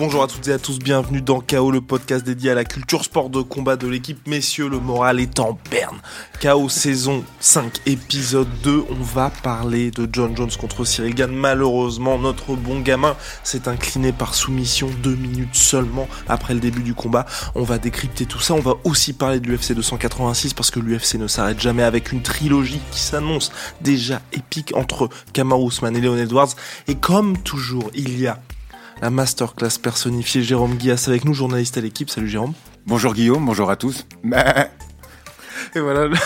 Bonjour à toutes et à tous, bienvenue dans KO, le podcast dédié à la culture sport de combat de l'équipe. Messieurs, le moral est en berne. KO saison 5, épisode 2, on va parler de John Jones contre Cyril Gann. Malheureusement, notre bon gamin s'est incliné par soumission deux minutes seulement après le début du combat. On va décrypter tout ça, on va aussi parler de l'UFC 286 parce que l'UFC ne s'arrête jamais avec une trilogie qui s'annonce déjà épique entre Kamaru Usman et Leon Edwards. Et comme toujours, il y a la masterclass personnifiée Jérôme Guillas avec nous, journaliste à l'équipe. Salut Jérôme. Bonjour Guillaume, bonjour à tous. Et voilà, le,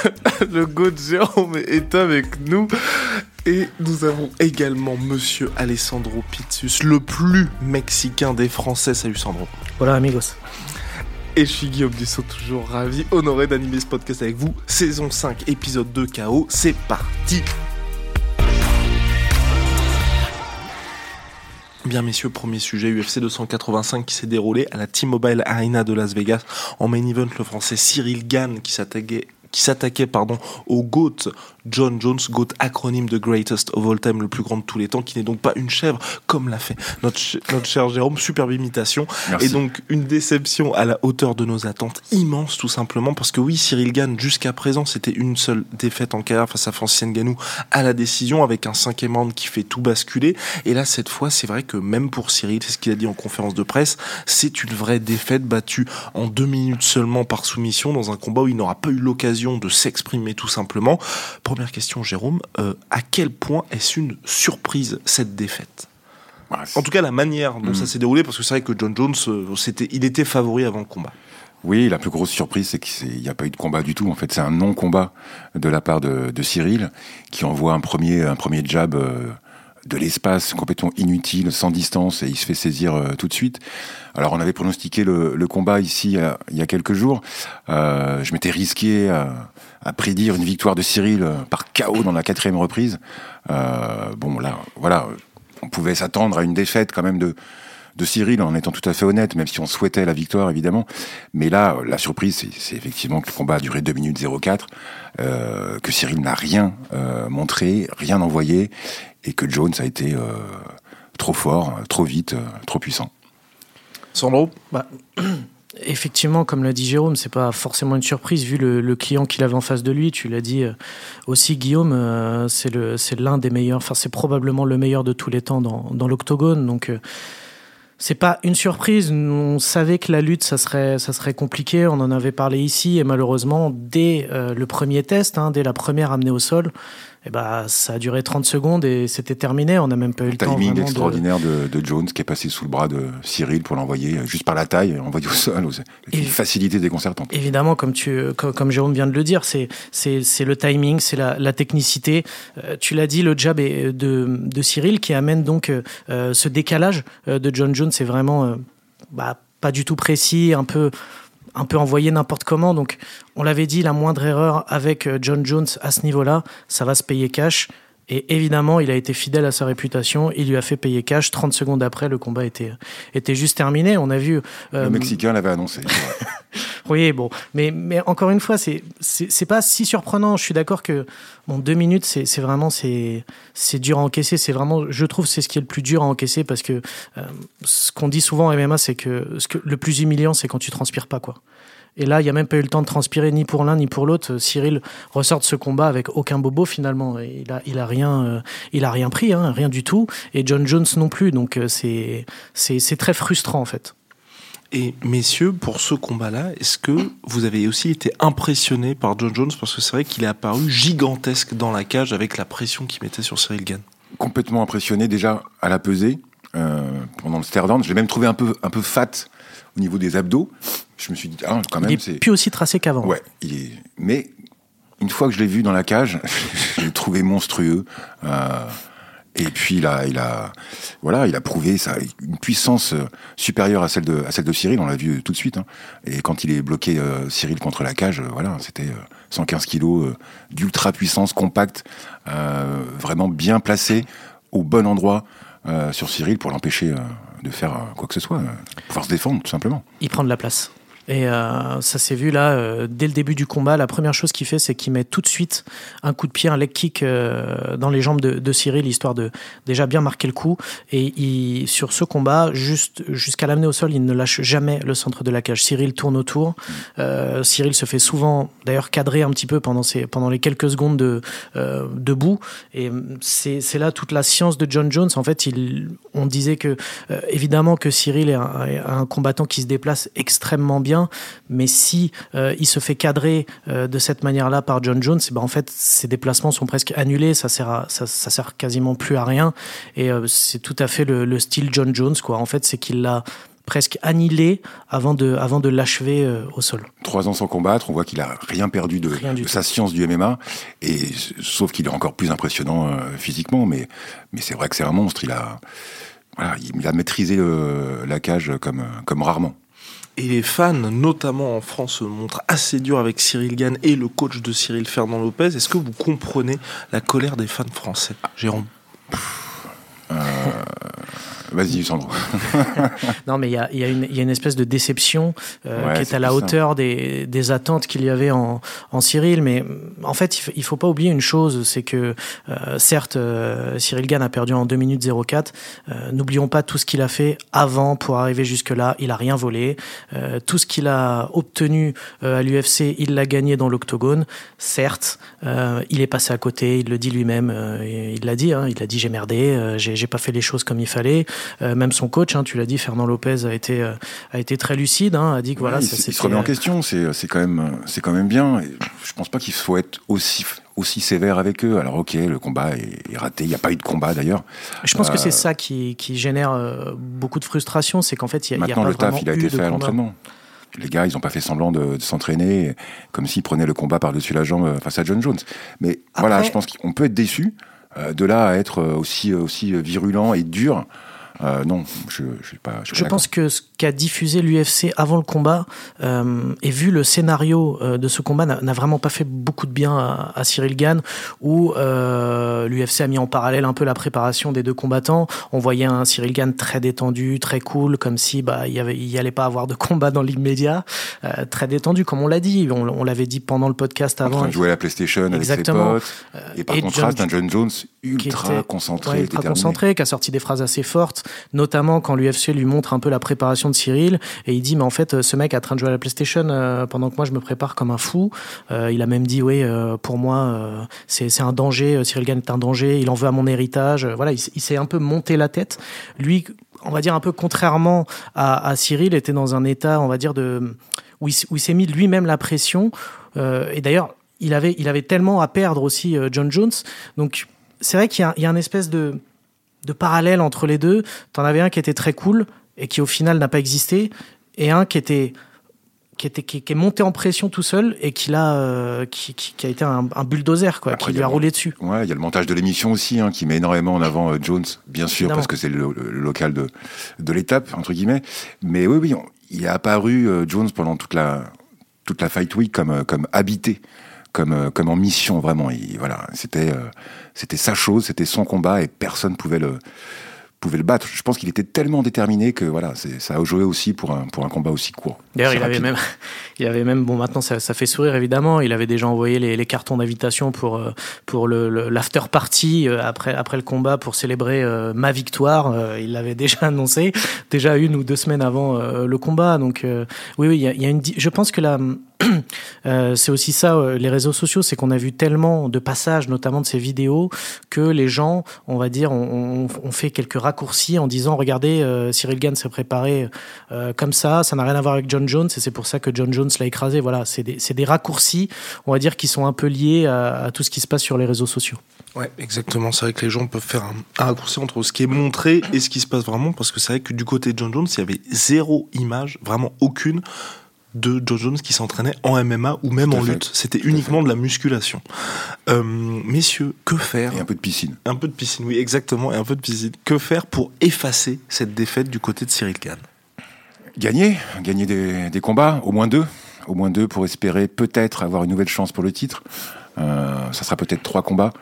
le go de Jérôme est avec nous. Et nous avons également Monsieur Alessandro Pizzus, le plus mexicain des Français. Salut Sandro. Hola amigos. Et je suis Guillaume Dussault, toujours ravi, honoré d'animer ce podcast avec vous. Saison 5, épisode 2 KO, c'est parti Bien messieurs, premier sujet UFC 285 qui s'est déroulé à la T-Mobile Arena de Las Vegas. En main event, le français Cyril Gann qui s'attaquait qui s'attaquait pardon au GOAT John Jones, GOAT acronyme de Greatest of All Time, le plus grand de tous les temps, qui n'est donc pas une chèvre comme l'a fait notre, notre cher Jérôme, superbe imitation. Merci. Et donc une déception à la hauteur de nos attentes, immense tout simplement, parce que oui, Cyril Gann, jusqu'à présent, c'était une seule défaite en carrière face à Francis Ngannou à la décision, avec un cinquième round qui fait tout basculer. Et là, cette fois, c'est vrai que même pour Cyril, c'est ce qu'il a dit en conférence de presse, c'est une vraie défaite battue en deux minutes seulement par soumission dans un combat où il n'aura pas eu l'occasion de s'exprimer tout simplement. Première question, Jérôme, euh, à quel point est-ce une surprise cette défaite? Bah, En tout cas, la manière dont Mm. ça s'est déroulé, parce que c'est vrai que John Jones, euh, il était favori avant le combat. Oui, la plus grosse surprise, c'est qu'il n'y a pas eu de combat du tout. En fait, c'est un non-combat de la part de, de Cyril, qui envoie un premier, un premier jab euh, de l'espace complètement inutile, sans distance, et il se fait saisir euh, tout de suite. Alors, on avait pronostiqué le, le combat ici il y a quelques jours. Euh, je m'étais risqué à, à prédire une victoire de Cyril euh, par KO dans la quatrième reprise. Euh, bon, là, voilà, on pouvait s'attendre à une défaite quand même de de Cyril en étant tout à fait honnête, même si on souhaitait la victoire évidemment. Mais là, la surprise, c'est- c'est effectivement que le combat a duré 2 minutes 04, euh, que Cyril n'a rien euh, montré, rien envoyé, et que Jones a été euh, trop fort, trop vite, euh, trop puissant. Sandro? Bah, effectivement, comme l'a dit Jérôme, c'est pas forcément une surprise vu le, le client qu'il avait en face de lui. Tu l'as dit euh, aussi, Guillaume, euh, c'est l'un des meilleurs. Enfin, c'est probablement le meilleur de tous les temps dans, dans l'octogone. Donc, euh, c'est pas une surprise. On savait que la lutte, ça serait, ça serait compliqué. On en avait parlé ici et malheureusement, dès euh, le premier test, hein, dès la première amenée au sol, eh ben, ça a duré 30 secondes et c'était terminé. On n'a même pas eu le temps Timing vraiment de- extraordinaire de... De, Jones qui est passé sous le bras de Cyril pour l'envoyer euh, juste par la taille, envoyé au sol, Et- une facilité déconcertante. Évidemment, comme, tu, comme, comme Jérôme vient de le dire, c'est, c'est, c'est le timing, c'est la, la technicité. Euh, tu l'as dit, le jab est de, de Cyril qui amène donc euh, ce décalage euh, de John Jones. C'est vraiment euh, bah, pas du tout précis, un peu, un peu envoyé n'importe comment. Donc, on l'avait dit, la moindre erreur avec euh, John Jones à ce niveau-là, ça va se payer cash. Et évidemment, il a été fidèle à sa réputation. Il lui a fait payer cash. 30 secondes après, le combat était, était juste terminé. On a vu. euh, Le Mexicain l'avait annoncé. oui, bon, mais, mais encore une fois, c'est c'est pas si surprenant. Je suis d'accord que bon, deux minutes, c'est c'est vraiment c'est c'est dur à encaisser. C'est vraiment, je trouve, c'est ce qui est le plus dur à encaisser parce que euh, ce qu'on dit souvent en MMA, c'est que ce que le plus humiliant, c'est quand tu transpires pas quoi. Et là, il n'y a même pas eu le temps de transpirer ni pour l'un ni pour l'autre. Cyril ressort de ce combat avec aucun bobo finalement. Il a, il a rien, euh, il a rien pris, hein, rien du tout. Et John Jones non plus. Donc euh, c'est, c'est très frustrant en fait. Et messieurs, pour ce combat-là, est-ce que vous avez aussi été impressionnés par John Jones? Parce que c'est vrai qu'il est apparu gigantesque dans la cage avec la pression qu'il mettait sur Cyril Gann. complètement impressionné déjà à la pesée euh, pendant le stare down. Je l'ai même trouvé un peu, un peu fat au niveau des abdos. Je me suis dit, ah, quand Il même, est c'est. plus aussi tracé qu'avant. Ouais, il est. Mais une fois que je l'ai vu dans la cage, je l'ai trouvé monstrueux. Euh, et puis il a, il a, voilà, il a prouvé ça, une puissance euh, supérieure à celle de, à celle de Cyril. On l'a vu tout de suite. hein. Et quand il est bloqué euh, Cyril contre la cage, euh, voilà, c'était euh, 115 kilos euh, d'ultra puissance, compact, euh, vraiment bien placé au bon endroit euh, sur Cyril pour l'empêcher euh, de faire euh, quoi que ce soit, euh, pouvoir se défendre tout simplement. Il prend de la place. Et euh, ça s'est vu là, euh, dès le début du combat, la première chose qu'il fait, c'est qu'il met tout de suite un coup de pied, un leg kick euh, dans les jambes de, Cyril, histoire de déjà bien marquer le coup. Et sur ce combat, jusqu'à l'amener au sol, il ne lâche jamais le centre de la cage. Cyril tourne autour. Cyril se fait souvent, d'ailleurs, cadrer un petit peu pendant, les quelques secondes de, debout. Et c'est là toute la science de John Jones. En fait, on disait que, évidemment, que Cyril est un combattant qui se déplace extrêmement bien mais si euh, il se fait cadrer euh, de cette manière-là par John Jones, ben en fait ses déplacements sont presque annulés, ça sert à, ça, ça, sert quasiment plus à rien et euh, c'est tout à fait le, le, style John Jones quoi. En fait, c'est qu'il l'a presque annihilé avant de, avant de l'achever au sol. Trois ans sans combattre, on voit qu'il a rien perdu de, rien de sa science du MMA, et sauf qu'il est encore plus impressionnant physiquement, mais, mais c'est vrai que c'est un monstre. Il a, voilà, il a maîtrisé le, la cage comme, comme rarement. Et les fans, notamment en France, se montrent assez durs avec Cyril Gann et le coach de Cyril Fernand Lopez. Est-ce que vous comprenez la colère des fans français, Jérôme euh... Vas-y, Sandro. non, mais il y a, y, a y a, une espèce de déception euh, ouais, qui est à la hauteur des, des, attentes qu'il y avait en, en, Cyril. Mais en fait, il ne faut pas oublier une chose, c'est que euh, certes, euh, Cyril Gann a perdu en 2 minutes 04. Euh, n'oublions pas tout ce qu'il a fait avant pour arriver jusque-là. Il a rien volé. Euh, tout ce qu'il a obtenu euh, à l'UFC, il l'a gagné dans l'octogone. Certes, il est passé à côté. Il le dit lui-même. il l'a dit. Hein, il a dit j'ai merdé. j'ai pas fait les choses comme il fallait. Euh, même son coach, hein, tu l'as dit, Fernand Lopez a été euh, a été très lucide, hein, a dit que voilà, ouais, ça il se remet en question. C'est c'est quand même c'est quand même bien. Et je pense pas qu'il faut être aussi aussi sévère avec eux. Alors ok, le combat est, est raté. Il n'y a pas eu de combat d'ailleurs. Je pense euh, que c'est ça qui, qui génère euh, beaucoup de frustration, c'est qu'en fait il y a, maintenant y a le taf il a été fait à l'entraînement. Les gars, ils n'ont pas fait semblant de, de s'entraîner comme s'ils prenaient le combat par-dessus la jambe face à John Jones. Mais Après, voilà, je pense qu'on peut être déçu. de là à être aussi, aussi virulent et dur, euh, non, je ne suis pas. Je, je pense que ce qu'a diffusé l'UFC avant le combat euh, et vu le scénario euh, de ce combat n'a vraiment pas fait beaucoup de bien à, à Cyril Gann, où euh, l'UFC a mis en parallèle un peu la préparation des deux combattants. On voyait un Cyril Gann très détendu, très cool, comme si bah il y avait il y allait pas avoir de combat dans l'immédiat, euh, très détendu comme on l'a dit. On, on l'avait dit pendant le podcast avant. En train de jouer à la PlayStation Exactement. avec ses potes. Et par et contraste, John, un John Jones ultra était, concentré, ouais, ultra concentré, qui a sorti des phrases assez fortes notamment quand l'UFC lui montre un peu la préparation de Cyril et il dit mais en fait ce mec est en train de jouer à la PlayStation euh, pendant que moi je me prépare comme un fou. Euh, il a même dit oui euh, pour moi c'est un danger, Cyril Gann est un danger, il en veut à mon héritage. Voilà, il, s'est un peu monté la tête. Lui, on va dire un peu contrairement à, Cyril, était dans un état, on va dire de où il, où il s'est mis lui-même la pression. et d'ailleurs, il avait, il avait tellement à perdre aussi John Jones. Donc c'est vrai qu'il y, y, a un espèce de de parallèle entre les deux. T'en avais un qui était très cool et qui au final n'a pas existé, et un qui était qui était qui, qui, est monté en pression tout seul et qui a euh, qui, a été un, un bulldozer quoi, Après, qui lui a, a roulé dessus. Ouais, il y a le montage de l'émission aussi hein, qui met énormément en avant euh, Jones, bien sûr Évidemment. parce que c'est le, le, local de de l'étape entre guillemets. Mais oui, oui, on, il est apparu euh, Jones pendant toute la toute la fight week comme comme habité comme comme en mission vraiment. Et voilà, c'était euh, c'était sa chose, c'était son combat et personne pouvait le pouvait le battre. Je pense qu'il était tellement déterminé que voilà, ça a joué aussi pour un, pour un combat aussi court. D'ailleurs, il avait même, il avait même, bon, maintenant ça, ça, fait sourire évidemment. Il avait déjà envoyé les, les cartons d'invitation pour pour le l'after party euh, après après le combat pour célébrer euh, ma victoire. Euh, il l'avait déjà annoncé, déjà une ou deux semaines avant euh, le combat. Donc euh, oui, oui, il y a, il y a une, je pense que la euh, c'est aussi ça, euh, les réseaux sociaux, c'est qu'on a vu tellement de passages, notamment de ces vidéos, que les gens, on va dire, on, fait quelques raccourcis en disant, regardez, euh, Cyril Gann s'est préparé euh, comme ça, ça n'a rien à voir avec John Jones, et c'est pour ça que John Jones l'a écrasé. Voilà, c'est des, des, raccourcis, on va dire, qui sont un peu liés à, à, tout ce qui se passe sur les réseaux sociaux. Ouais, exactement. C'est vrai que les gens peuvent faire un, un, raccourci entre ce qui est montré et ce qui se passe vraiment, parce que c'est vrai que du côté de John Jones, il y avait zéro image, vraiment aucune de Joe Jones qui s'entraînait en MMA ou même en lutte. C'était uniquement de la musculation. Euh, messieurs, que faire Et un peu de piscine. Un peu de piscine, oui, exactement, et un peu de piscine. Que faire pour effacer cette défaite du côté de Cyril Gann Gagner, gagner des, des, combats, au moins deux, au moins deux pour espérer peut-être avoir une nouvelle chance pour le titre. Ça sera peut-être trois combats.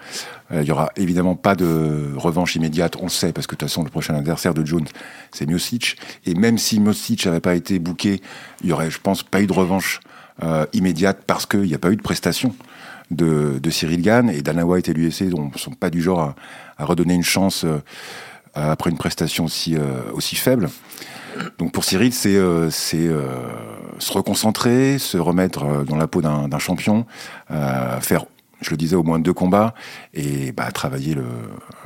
Il y aura évidemment pas de revanche immédiate, on le sait, parce que de toute façon, le prochain adversaire de Jones, c'est Miocic. Et même si Miocic n'avait pas été bouqué, il y aurait, je pense, pas eu de revanche immédiate parce qu'il n'y a pas eu de prestation de, Cyril Gann. Et Dana White et l'UFC ne sont pas du genre à, à redonner une chance après une prestation aussi, aussi faible. Donc pour Cyril, c'est euh, euh, se reconcentrer, se remettre euh, dans la peau d'un champion, faire, je le disais, au moins deux combats et bah, travailler le,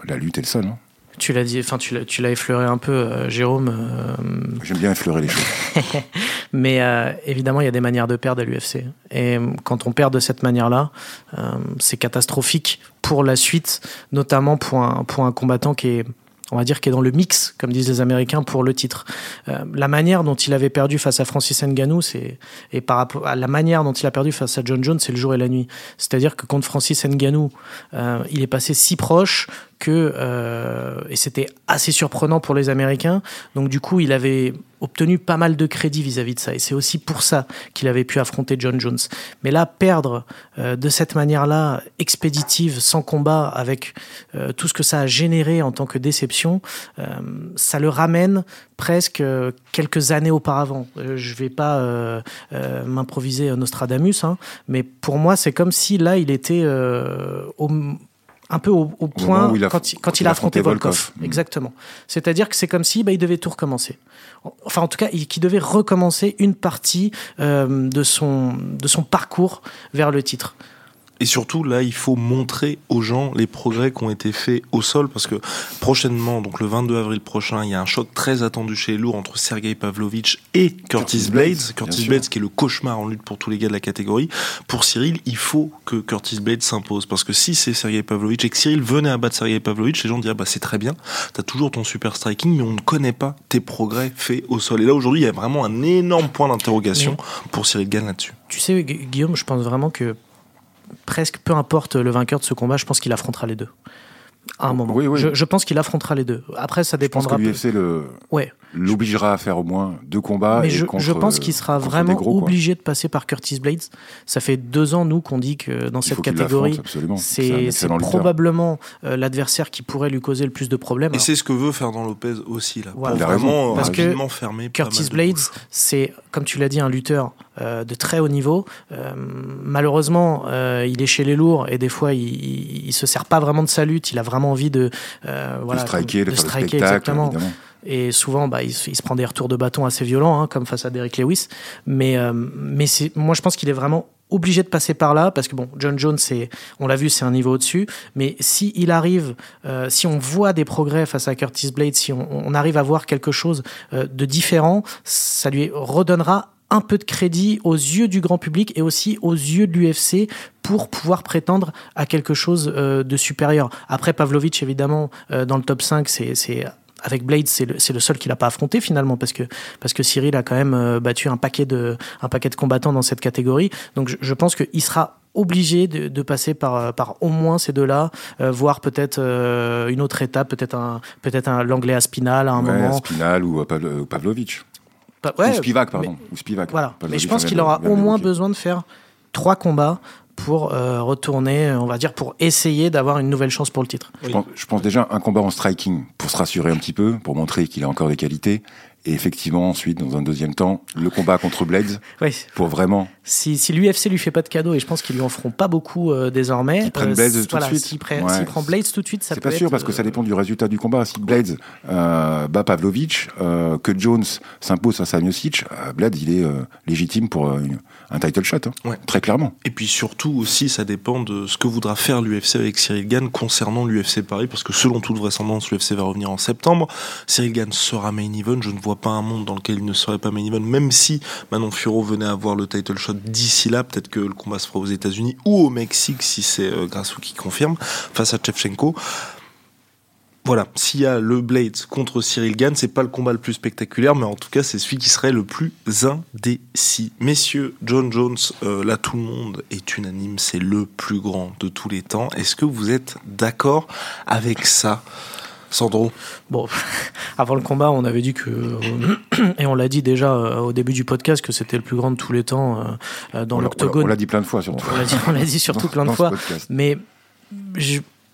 la lutte et le sol. Hein. Tu l'as dit, enfin tu l'as effleuré un peu, Jérôme. J'aime bien effleurer les choses. Mais évidemment, il y a des manières de perdre à l'UFC. Et quand on perd de cette manière-là, c'est catastrophique pour la suite, notamment pour un, pour un combattant qui est on va dire, qui est dans le mix, comme disent les Américains, pour le titre. Euh, la manière dont il avait perdu face à Francis Ngannou, c'est et par rapport à la manière dont il a perdu face à John Jones, c'est le jour et la nuit. C'est-à-dire que contre Francis Ngannou, euh, il est passé si proche que euh, et c'était assez surprenant pour les Américains. Donc du coup, il avait obtenu pas mal de crédit vis-à-vis de ça, et c'est aussi pour ça qu'il avait pu affronter John Jones. Mais là, perdre euh, de cette manière-là, expéditive, sans combat, avec euh, tout ce que ça a généré en tant que déception, ça le ramène presque quelques années auparavant. je vais pas m'improviser Nostradamus, hein, mais pour moi, c'est comme si là, il était au un peu au, point quand, il, a affronté, Volkov. Mm. Exactement. C'est-à-dire que c'est comme si bah, il devait tout recommencer. Enfin, en tout cas, il, devait recommencer une partie euh, de, son, de son parcours vers le titre. Et surtout, là, il faut montrer aux gens les progrès qui ont été faits au sol, parce que prochainement, donc le 22 avril prochain, il y a un choc très attendu chez les lourds entre Sergei Pavlovich et Curtis, Blades. Curtis Blades, qui est le cauchemar en lutte pour tous les gars de la catégorie. Pour Cyril, il faut que Curtis Blades s'impose, parce que si c'est Sergei Pavlovich et que Cyril venait à battre Sergei Pavlovich, les gens diraient, bah c'est très bien, t'as toujours ton super striking, mais on ne connaît pas tes progrès faits au sol. Et là, aujourd'hui, il y a vraiment un énorme point d'interrogation pour Cyril Gann là-dessus. Tu sais, Guillaume, je pense vraiment que presque peu importe le vainqueur de ce combat, je pense qu'il affrontera les deux. À un moment. Je, pense qu'il affrontera les deux. Après, ça dépendra. Je pense que l'UFC le... ouais l'obligera à faire au moins deux combats. Mais je, pense qu'il sera vraiment obligé de passer par Curtis Blades. Ça fait deux ans, nous, qu'on dit que dans cette catégorie, c'est probablement euh, l'adversaire qui pourrait lui causer le plus de problèmes. Et c'est ce que veut Fernand Lopez aussi, là. vraiment Parce que Curtis Blades, c'est, comme tu l'as dit, un lutteur euh, de très haut niveau. Euh, malheureusement, il est chez les lourds et des fois, il, il, se sert pas vraiment de sa lutte. Il a vraiment envie de, voilà, de striker, de, striker, exactement. Et souvent, bah, il, se prend des retours de bâton assez violents, hein, comme face à Derek Lewis. Mais, euh, mais moi, je pense qu'il est vraiment obligé de passer par là parce que bon John Jones c'est on l'a vu c'est un niveau au-dessus mais si il arrive euh, si on voit des progrès face à Curtis Blade si on, arrive à voir quelque chose euh, de différent ça lui redonnera un peu de crédit aux yeux du grand public et aussi aux yeux de l'UFC pour pouvoir prétendre à quelque chose de supérieur. Après Pavlovich, évidemment, dans le top 5, c'est avec Blade, c'est le, le, seul qu'il n'a pas affronté finalement, parce que, parce que Cyril a quand même euh, battu un paquet, de, un paquet de combattants dans cette catégorie. Donc je, je pense qu'il sera obligé de, de, passer par, par au moins ces deux-là, euh, voire peut-être euh, une autre étape, peut-être un, peut-être un l'anglais Aspinal à un moment. Aspinal ou Ou Spivak, pardon. ou Spivak. Voilà. Mais je pense qu'il aura au moins besoin de faire trois combats pour euh, retourner, on va dire, pour essayer d'avoir une nouvelle chance pour le titre. Je, pense, je pense déjà un combat en striking pour se rassurer un petit peu, pour montrer qu'il a encore des qualités. Et effectivement, ensuite, dans un deuxième temps, le combat contre Blades. Oui. Pour vraiment. Si, si l'UFC lui fait pas de cadeau, et je pense qu'ils lui en feront pas beaucoup euh, désormais. S'il prend Blades tout de suite. S'il prend Blades tout de suite, ça peut C'est pas sûr, parce que ça dépend du résultat du combat. Si Blades euh, bat Pavlovich, euh, que Jones s'impose à euh, Blades, il est légitime pour un title shot. Hein, très clairement. Et puis surtout aussi, ça dépend de ce que voudra faire l'UFC avec Cyril Gann concernant l'UFC Paris, parce que selon toute vraisemblance, l'UFC va revenir en septembre. Cyril Gann sera main event. Je ne vois pas un monde dans lequel il ne serait pas main event, même si Manon Furo venait avoir le title shot d'ici là, peut-être que le combat se fera aux États-Unis ou au Mexique si c'est euh, Grasso qui confirme face à Chevchenko. Voilà, s'il y a le Blade contre Cyril Gann, c'est pas le combat le plus spectaculaire, mais en tout cas, c'est celui qui serait le plus indécis. Messieurs, John Jones, euh, là tout le monde est unanime, c'est le plus grand de tous les temps. Est-ce que vous êtes d'accord avec ça? Sandro Bon, avant le combat, on avait dit que, et on l'a dit déjà au début du podcast, que c'était le plus grand de tous les temps dans l'octogone. On l'a dit plein de fois, surtout. On l'a dit, surtout plein de fois. Mais,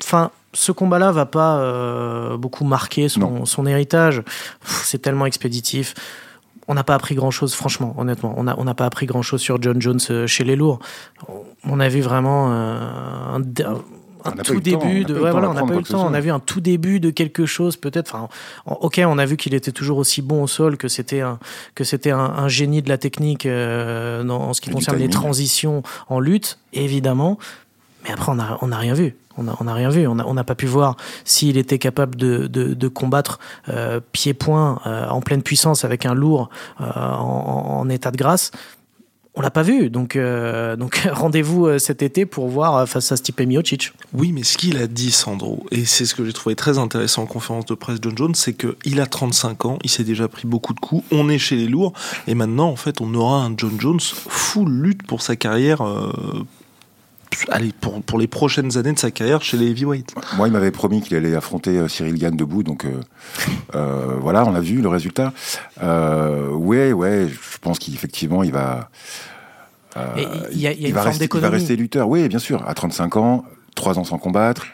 enfin, ce combat-là va pas beaucoup marquer son, son héritage. C'est tellement expéditif on n'a pas appris grand chose, franchement, honnêtement. On n'a on pas appris grand chose sur John Jones euh, chez les lourds. On a vu vraiment euh, un, tout début de. voilà, on n'a pas eu le temps. On a vu un tout début de quelque chose, peut-être. Enfin, ok, on a vu qu'il était toujours aussi bon au sol, que c'était un, que c'était un, génie de la technique euh, en ce qui concerne les transitions en lutte, évidemment. Mais après, on n'a rien vu. On n'a rien vu. On n'a pas pu voir s'il était capable de, combattre euh, pied-point euh, en pleine puissance avec un lourd en, état de grâce. On l'a pas vu, donc, donc rendez-vous cet été pour voir face à Stipe Miocic. Oui, mais ce qu'il a dit, Sandro, et c'est ce que j'ai trouvé très intéressant en conférence de presse John Jones, c'est qu'il a 35 ans, il s'est déjà pris beaucoup de coups, on est chez les lourds, et maintenant, en fait, on aura un John Jones full lutte pour sa carrière allez, pour, pour les prochaines années de sa carrière chez les heavyweights. Moi, il m'avait promis qu'il allait affronter euh, Cyril Gann debout, donc euh, euh, voilà, on a vu le résultat. Euh, ouais, ouais, je pense qu'effectivement, il va. il, y a, il, va rester, il va rester lutteur, oui, bien sûr, à 35 ans, 3 ans sans combattre.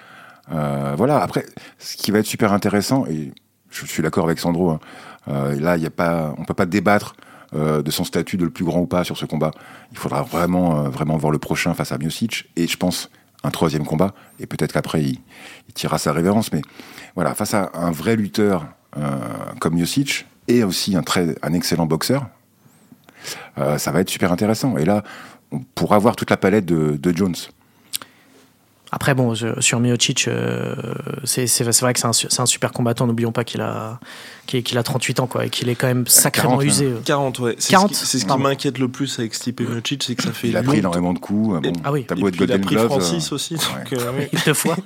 voilà, après, ce qui va être super intéressant, et je suis d'accord avec Sandro, hein, là, il y a pas, on peut pas débattre euh, de son statut de le plus grand ou pas sur ce combat. Il faudra vraiment, euh, vraiment voir le prochain face à Miocic et je pense un troisième combat et peut-être qu'après il, tirera sa révérence. Mais voilà, face à un vrai lutteur euh, comme Miocic et aussi un très, un excellent boxeur, ça va être super intéressant. Et là, on pourra voir toute la palette de Jones. Après, bon, sur Miocic, euh, c'est vrai que c'est un, super combattant. N'oublions pas qu'il a, qu'il a 38 ans, quoi, et qu'il est quand même sacrément usé. 40, ouais. C'est ce qui, m'inquiète le plus avec Stipe Miocic, c'est que ça fait. Il a pris énormément de coups. Bon, ah oui. Beau être Il a pris Francis euh, aussi. Donc, euh, deux fois.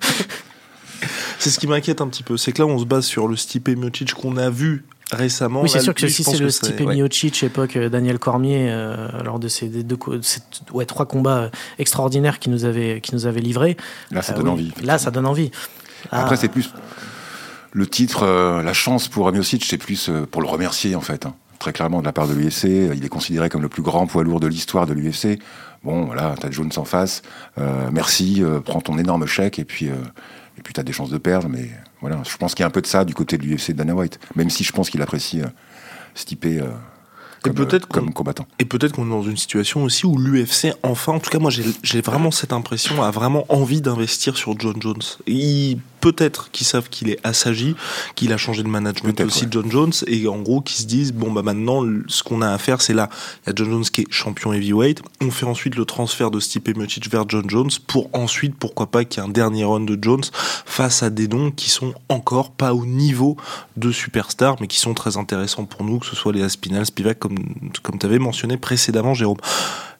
c'est ce qui m'inquiète un petit peu. C'est que là, on se base sur le Stipe Miocic qu'on a vu récemment. Oui, c'est sûr que si c'est le Stipe Miocic, époque euh, Daniel Cormier, euh, lors de ces deux, ouais, trois combats euh, extraordinaires qui nous avaient, qui nous avaient livrés. Là, ça donne envie. Là, ça donne envie. Après, ah. c'est plus le titre, la chance pour Miocic, c'est plus pour le remercier en fait. Hein. Très clairement de la part de l'UFC, il est considéré comme le plus grand poids lourd de l'histoire de l'UFC. Bon, voilà, t'as Jones en face. merci, prends ton énorme chèque et puis et puis tu as des chances de perdre, mais voilà, je pense qu'il y a un peu de ça du côté de l'UFC de Dana White, même si je pense qu'il apprécie euh, Stipe euh, comme, et peut-être comme combattant. Et peut-être qu'on est dans une situation aussi où l'UFC, enfin, en tout cas, moi j'ai vraiment cette impression, a vraiment envie d'investir sur John Jones. Et peut-être qu'ils savent qu'il est assagi, qu'il a changé de management aussi, John Jones, et en gros qu'ils se disent bon bah maintenant ce qu'on a à faire c'est là, il y a John Jones qui est champion heavyweight, on fait ensuite le transfert de Stipe Miocic vers John Jones pour ensuite pourquoi pas qu'il y ait un dernier run de Jones face à des noms qui sont encore pas au niveau de superstars mais qui sont très intéressants pour nous, que ce soit les Aspinal, Spivak comme comme tu avais mentionné précédemment Jérôme.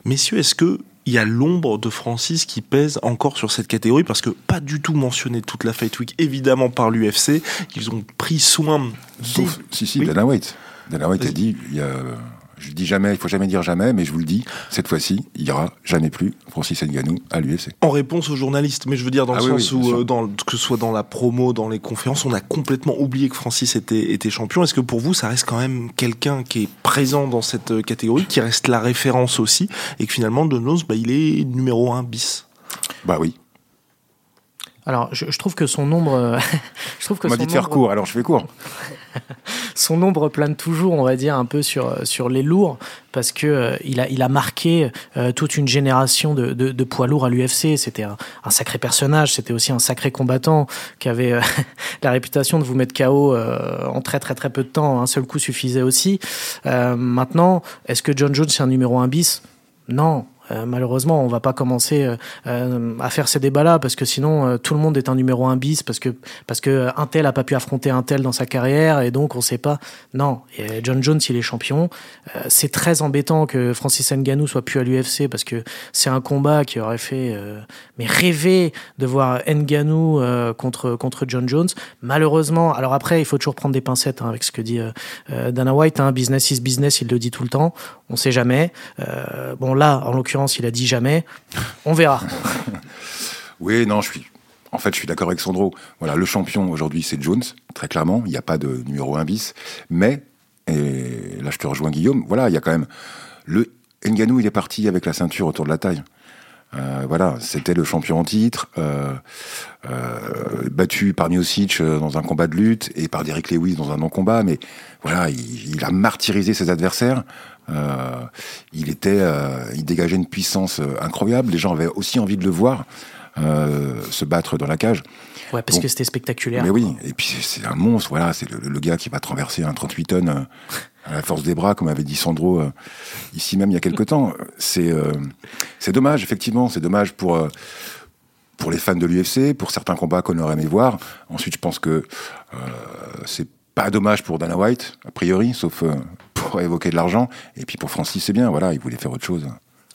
Messieurs, est-ce que il y a l'ombre de Francis qui pèse encore sur cette catégorie parce que pas du tout mentionné toute la Fight Week, évidemment par l'UFC. Ils ont pris soin. Sauf, si, si, Dana White. Dana White a dit il y a je dis jamais, il faut jamais dire jamais, mais je vous le dis, cette fois-ci, il y aura jamais plus Francis Ngannou à l'UFC. En réponse aux journalistes, mais je veux dire dans le ah sens où, euh, dans, que ce soit dans la promo, dans les conférences, on a complètement oublié que Francis était, était champion. Est-ce que pour vous, ça reste quand même quelqu'un qui est présent dans cette euh, catégorie, qui reste la référence aussi, et que finalement, Donos, bah, il est numéro 1 bis? Bah oui. Alors, je, trouve que son nombre. Euh, je trouve que on m'a dit de faire court, alors je fais court. son nombre plane toujours, on va dire, un peu sur, sur les lourds, parce que euh, il, a, il a marqué euh, toute une génération de, de, poids lourds à l'UFC. C'était un, sacré personnage, c'était aussi un sacré combattant qui avait la réputation de vous mettre KO en très très très peu de temps. Un seul coup suffisait aussi. maintenant, est-ce que John Jones est un numéro 1 bis? Non, euh, malheureusement, on va pas commencer euh, euh, à faire ces débats-là parce que sinon tout le monde est un numéro un bis parce que parce que un tel a pas pu affronter un tel dans sa carrière et donc on sait pas. Non, John Jones il est champion. c'est très embêtant que Francis Ngannou soit plus à l'UFC parce que c'est un combat qui aurait fait mais rêver de voir Ngannou contre contre John Jones. Malheureusement, alors après il faut toujours prendre des pincettes hein, avec ce que dit Dana White. Hein, business is business, il le dit tout le temps. On sait jamais. bon là, en l'occurrence il a dit jamais. On verra. oui, non, je suis. en fait, je suis d'accord avec Sandro. Voilà, le champion aujourd'hui, c'est Jones, très clairement. Il n'y a pas de numéro 1 bis. Mais, et là, je te rejoins, Guillaume. Voilà, il y a quand même le Nganou, il est parti avec la ceinture autour de la taille. Euh, voilà, c'était le champion en titre, euh, euh, battu par Miocic dans un combat de lutte et par Derek Lewis dans un non-combat, mais voilà, il, a martyrisé ses adversaires. Il était, il dégageait une puissance incroyable. Les gens avaient aussi envie de le voir se battre dans la cage. Ouais, parce que c'était spectaculaire. Mais oui, et puis c'est un monstre, voilà, c'est le, gars qui va traverser un 38 tonnes à la force des bras, comme avait dit Sandro euh, ici même il y a quelque temps. C'est euh, c'est dommage, effectivement, c'est dommage pour euh, pour les fans de l'UFC, pour certains combats qu'on aurait aimé voir. Ensuite, je pense que c'est pas dommage pour Dana White, a priori, sauf pour évoquer de l'argent. Et puis pour Francis, c'est bien, voilà, il voulait faire autre chose.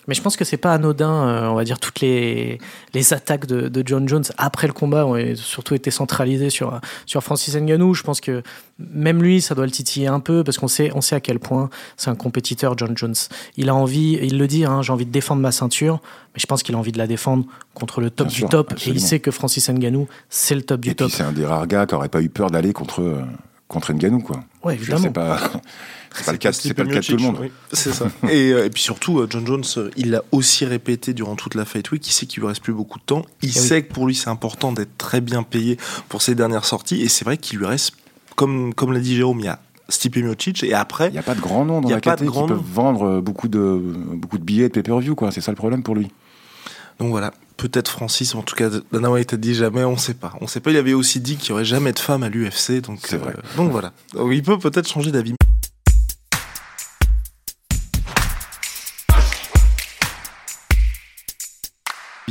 Mais je pense que c'est pas anodin, euh, on va dire, toutes les, les attaques de, de, John Jones après le combat ont surtout été centralisées sur, sur Francis Ngannou. Je pense que même lui, ça doit le titiller un peu parce qu'on sait, on sait à quel point c'est un compétiteur, John Jones. Il a envie, il le dit, hein, j'ai envie de défendre ma ceinture, mais je pense qu'il a envie de la défendre contre le top du top. Et il sait que Francis Ngannou, c'est le top du top. C'est un des rares gars qui n'aurait pas eu peur d'aller contre, euh, contre Ngannou, quoi. Ouais, évidemment. Je sais pas. C'est pas le cas, c'est pas le cas de tout le monde. c'est ça. et, euh, et, puis surtout, euh, John Jones, euh, il l'a aussi répété durant toute la Fight Week. Il sait qu'il lui reste plus beaucoup de temps. Il eh sait que pour lui, c'est important d'être très bien payé pour ses dernières sorties. Et c'est vrai qu'il lui reste, comme, comme l'a dit Jérôme, il y a Stipe Miocic et après il n'y a pas de grand nom dans la catégorie qui peuvent vendre beaucoup de beaucoup de billets de pay-per-view quoi c'est ça le problème pour lui donc voilà peut-être Francis en tout cas Dana White a dit jamais on sait pas. On sait pas il avait aussi dit qu'il y aurait jamais de femme à l'UFC donc c'est vrai. donc voilà. Il peut peut-être changer d'avis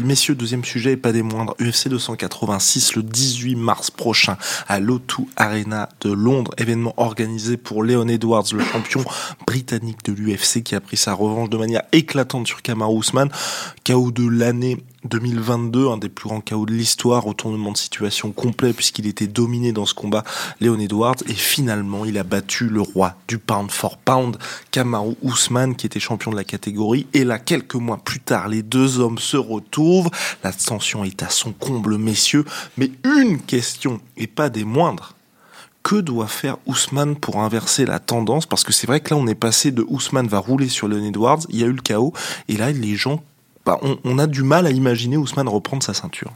Messieurs, deuxième sujet et pas des moindres. UFC 286 le 18 mars prochain à l'O2 Arena de Londres. Événement organisé pour Leon Edwards, le champion britannique de l'UFC qui a pris sa revanche de manière éclatante sur Kamaru Usman. KO de l'année 2022, un des plus grands chaos de l'histoire, retournement de situation complet puisqu'il était dominé dans ce combat, Léon Edwards, et finalement il a battu le roi du pound for pound, Kamaru Usman, qui était champion de la catégorie, et là, quelques mois plus tard, les deux hommes se retrouvent, la tension est à son comble, messieurs, mais une question, et pas des moindres, que doit faire Ousmane pour inverser la tendance? Parce que c'est vrai que là, on est passé de Ousmane va rouler sur Léon Edwards, il y a eu le chaos, et là, les gens bah, on, a du mal à imaginer Ousmane reprendre sa ceinture.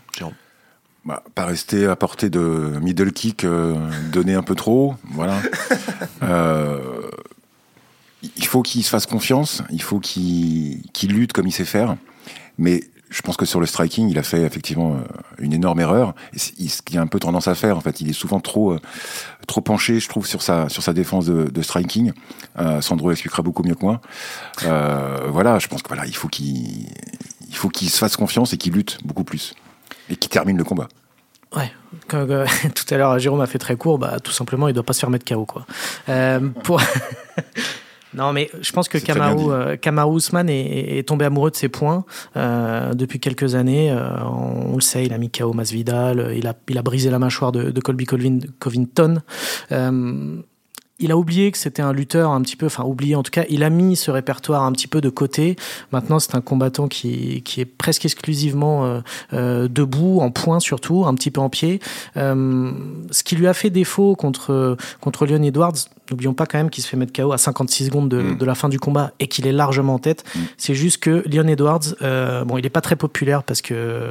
Bah, pas rester à portée de middle kick euh, donner un peu trop, voilà. Euh, il faut qu'il se fasse confiance, il faut qu'il lutte comme il sait faire, mais je pense que sur le striking, il a fait effectivement euh, une énorme erreur. ce qu'il a un peu tendance à faire, en fait, il est souvent trop trop penché, je trouve, sur sa sur sa défense de, striking. Sandro expliquera beaucoup mieux que moi. voilà, je pense que voilà, il faut qu'il il faut qu'il se fasse confiance et qu'il lutte beaucoup plus. Et qu'il termine le combat. Ouais, euh, tout à l'heure Jérôme a fait très court, bah, tout simplement il doit pas se faire mettre KO. Quoi. Euh, pour... non mais je pense que Kamaru, euh, Kamaru Usman est, tombé amoureux de ses points depuis quelques années. on, le sait, il a mis KO Masvidal, il a, il a brisé la mâchoire de, de Colby Covington il a oublié que c'était un lutteur un petit peu, enfin oublié en tout cas, il a mis ce répertoire un petit peu de côté. Maintenant, c'est un combattant qui, qui est presque exclusivement euh, euh, debout, en point surtout, un petit peu en pied. Euh, ce qui lui a fait défaut contre, contre Leon Edwards, n'oublions pas quand même qu'il se fait mettre KO à 56 secondes de, mm. de la fin du combat et qu'il est largement en tête. Mm. C'est juste que Leon Edwards, bon, il n'est pas très populaire parce que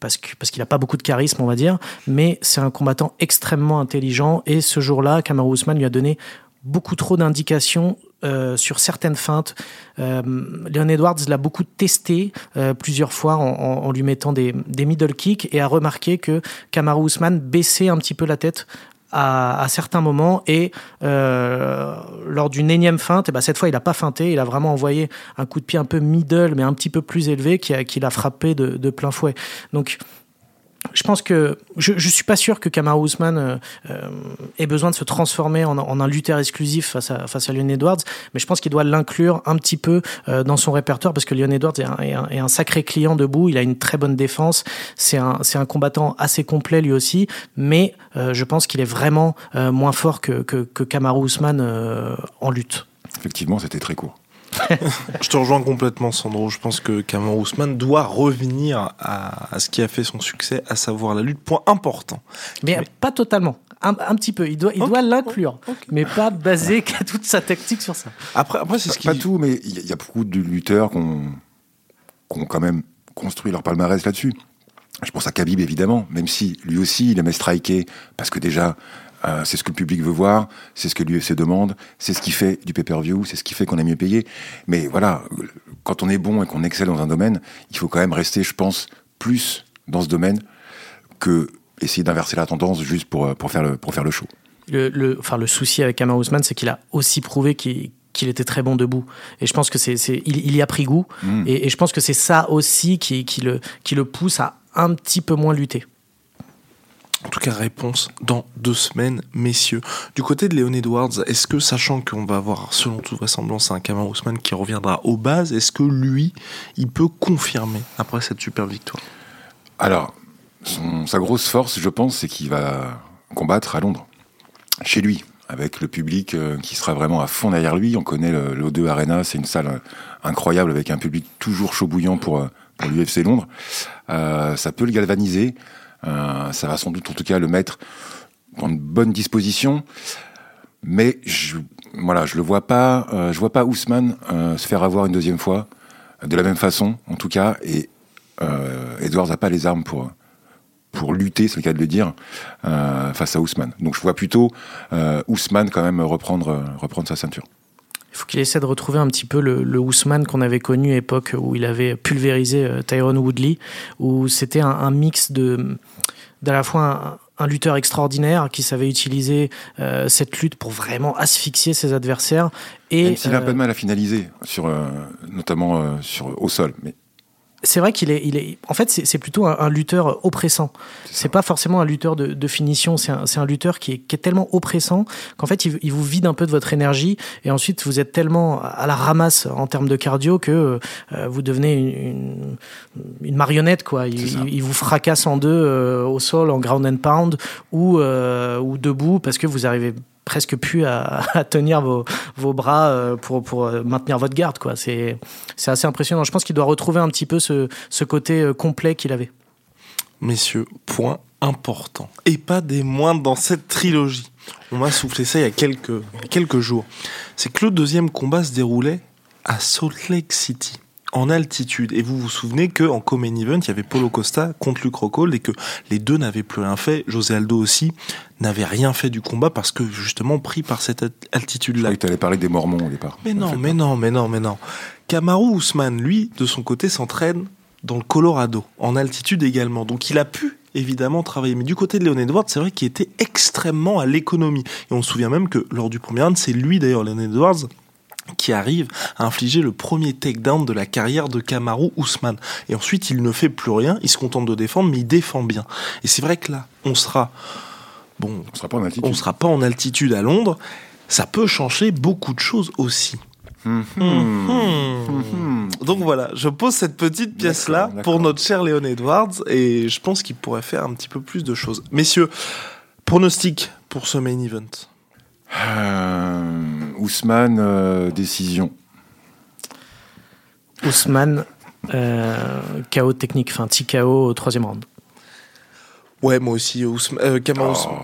parce qu'il n'a pas beaucoup de charisme, on va dire, mais c'est un combattant extrêmement intelligent. Et ce jour-là, Kamaru Usman lui a donné beaucoup trop d'indications euh, sur certaines feintes. Euh, Leon Edwards l'a beaucoup testé euh, plusieurs fois en, lui mettant des, des, middle kicks et a remarqué que Kamaru Usman baissait un petit peu la tête à, certains moments et euh, lors d'une énième feinte, et eh ben cette fois il n'a pas feinté, il a vraiment envoyé un coup de pied un peu middle mais un petit peu plus élevé qui, a, qui l'a frappé de, de plein fouet. Donc je pense que je, je suis pas sûr que Kamaru Usman euh, euh, ait besoin de se transformer en, en, un lutteur exclusif face à face à Leon Edwards, mais je pense qu'il doit l'inclure un petit peu euh, dans son répertoire parce que Leon Edwards est un, sacré client debout, il a une très bonne défense, c'est un c'est un combattant assez complet lui aussi, mais je pense qu'il est vraiment moins fort que que, que Kamaru Usman en lutte. Effectivement, c'était très court. je te rejoins complètement, Sandro. Je pense que Cameron Ousmane doit revenir à, ce qui a fait son succès, à savoir la lutte. Point important. Mais, pas totalement. Un, petit peu. Il doit, il doit l'inclure, mais pas baser toute sa tactique sur ça. Après, après c'est ce qui. Pas tout, mais il y, a beaucoup de lutteurs qui ont, quand même construit leur palmarès là-dessus. Je pense à Khabib évidemment, même si lui aussi il aimait striker parce que déjà euh, c'est ce que le public veut voir, c'est ce que l'UFC demande, c'est ce qui fait du pay-per-view, c'est ce qui fait qu'on est mieux payé. Mais voilà, quand on est bon et qu'on excelle dans un domaine, il faut quand même rester, je pense, plus dans ce domaine que essayer d'inverser la tendance juste pour, pour, faire, le, pour faire le show. Le, enfin, le souci avec Kamar Ousmane, c'est qu'il a aussi prouvé qu'il était très bon debout. Et je pense que c'est, il, y a pris goût. Mm. Et, je pense que c'est ça aussi qui, qui, le, qui le pousse à un petit peu moins lutter. En tout cas, réponse dans deux semaines, messieurs. Du côté de Léon Edwards, est-ce que, sachant qu'on va avoir, selon toute vraisemblance, un Kamar Ousmane qui reviendra aux bases, est-ce que lui, il peut confirmer après cette super victoire? Alors, sa grosse force, je pense, c'est qu'il va combattre à Londres, chez lui, avec le public euh, qui sera vraiment à fond derrière lui. On connaît l'O2 Arena, c'est une salle euh, incroyable avec un public toujours chaud bouillant pour, euh, pour l'UFC Londres. ça peut le galvaniser. Euh, ça va sans doute en tout cas le mettre dans une bonne disposition. Mais je, voilà, je le vois pas, euh, je vois pas Ousmane euh, se faire avoir une deuxième fois de la même façon, en tout cas. Et Edwards n'a pas les armes pour pour lutter, c'est le cas de le dire, face à Ousmane. Donc je vois plutôt Ousmane quand même reprendre reprendre sa ceinture. Il faut qu'il essaie de retrouver un petit peu le, le Ousmane qu'on avait connu à l'époque où il avait pulvérisé euh, Tyrone Woodley, où c'était un, mix de d'à la fois un, lutteur extraordinaire qui savait utiliser euh, cette lutte pour vraiment asphyxier ses adversaires. Et, Même s'il a un peu de mal à finaliser, sur, euh, notamment sur, au sol. Mais c'est vrai qu'il est, il est, en fait, c'est plutôt un, lutteur oppressant. C'est pas forcément un lutteur de, finition. C'est un, un, lutteur qui est, qui est tellement oppressant qu'en fait, il, vous vide un peu de votre énergie et ensuite vous êtes tellement à la ramasse en termes de cardio que euh, vous devenez une, une, marionnette, quoi. Il, vous fracasse en deux euh, au sol en ground and pound ou, euh, ou debout parce que vous arrivez presque plus à, tenir vos, vos bras euh, pour, pour euh, maintenir votre garde. Quoi. C'est, assez impressionnant. Je pense qu'il doit retrouver un petit peu ce, ce côté euh, complet qu'il avait. Messieurs, point important. Et pas des moindres dans cette trilogie. On m'a soufflé ça il y a quelques, quelques jours. C'est que le deuxième combat se déroulait à Salt Lake City en altitude. Et vous vous souvenez qu'en Common Event, il y avait Polo Costa contre Luke Rockhold et que les deux n'avaient plus rien fait. José Aldo aussi n'avait rien fait du combat parce que justement pris par cette altitude-là. Oui, tu allais parler des Mormons au départ. Mais non, mais non, mais non, mais non. Kamaru Ousmane, lui, de son côté, s'entraîne dans le Colorado, en altitude également. Donc il a pu évidemment travailler. Mais du côté de Leon Edwards, c'est vrai qu'il était extrêmement à l'économie. Et on se souvient même que lors du premier round, c'est lui d'ailleurs, Leon Edwards, qui arrive à infliger le premier takedown de la carrière de Kamaru Ousmane. Et ensuite, il ne fait plus rien, il se contente de défendre, mais il défend bien. Et c'est vrai que là, on sera... Bon, on sera pas en altitude. On sera pas en altitude à Londres. Ça peut changer beaucoup de choses aussi. Donc voilà, je pose cette petite pièce-là pour notre cher Léon Edwards et je pense qu'il pourrait faire un petit peu plus de choses. Messieurs, pronostic pour ce main event? Ousmane, euh, décision. Ousmane, euh, KO technique, enfin TKO au troisième round. Ouais, moi aussi, Ousmane. Euh, Ousmane.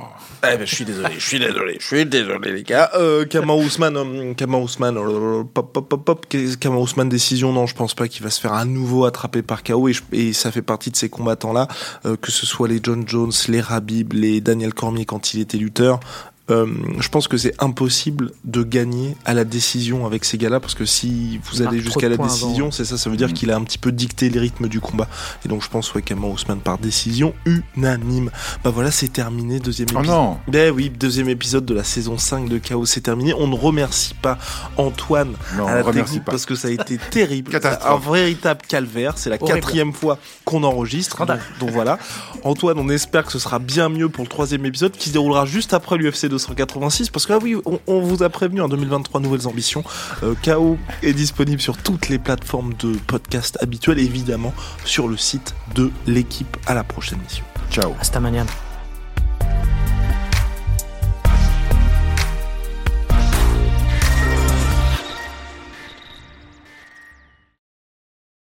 Eh ben, je suis désolé, je suis désolé, je suis désolé, les gars. Euh, Kama Ousmane, euh, Kama Ousmane, euh, pop, pop, pop, pop, Kama Ousmane décision, non, je pense pas qu'il va se faire à nouveau attraper par KO et, et ça fait partie de ces combattants-là, euh, que ce soit les John Jones, les Rabib, les Daniel Cormier quand il était lutteur, euh, je pense que c'est impossible de gagner à la décision avec ces gars-là parce que si vous allez jusqu'à la décision, c'est ça, ça veut dire mm. qu'il a un petit peu dicté les rythmes du combat. Et donc je pense ouais Kamau Ousmane par décision unanime. Bah voilà, c'est terminé deuxième oh épisode. Oh non. Ben oui, deuxième épisode de la saison 5 de Chaos, c'est terminé. On ne remercie pas Antoine à la technique parce que ça a été terrible, un véritable calvaire. C'est la quatrième fois qu'on enregistre. Donc, voilà, Antoine, on espère que ce sera bien mieux pour le troisième épisode qui se déroulera juste après l'UFC 286 parce que ah oui, on, vous a prévenu en 2023 nouvelles ambitions. Euh, KO est disponible sur toutes les plateformes de podcast habituelles, évidemment sur le site de l'équipe. À la prochaine mission. Ciao. Hasta mañana.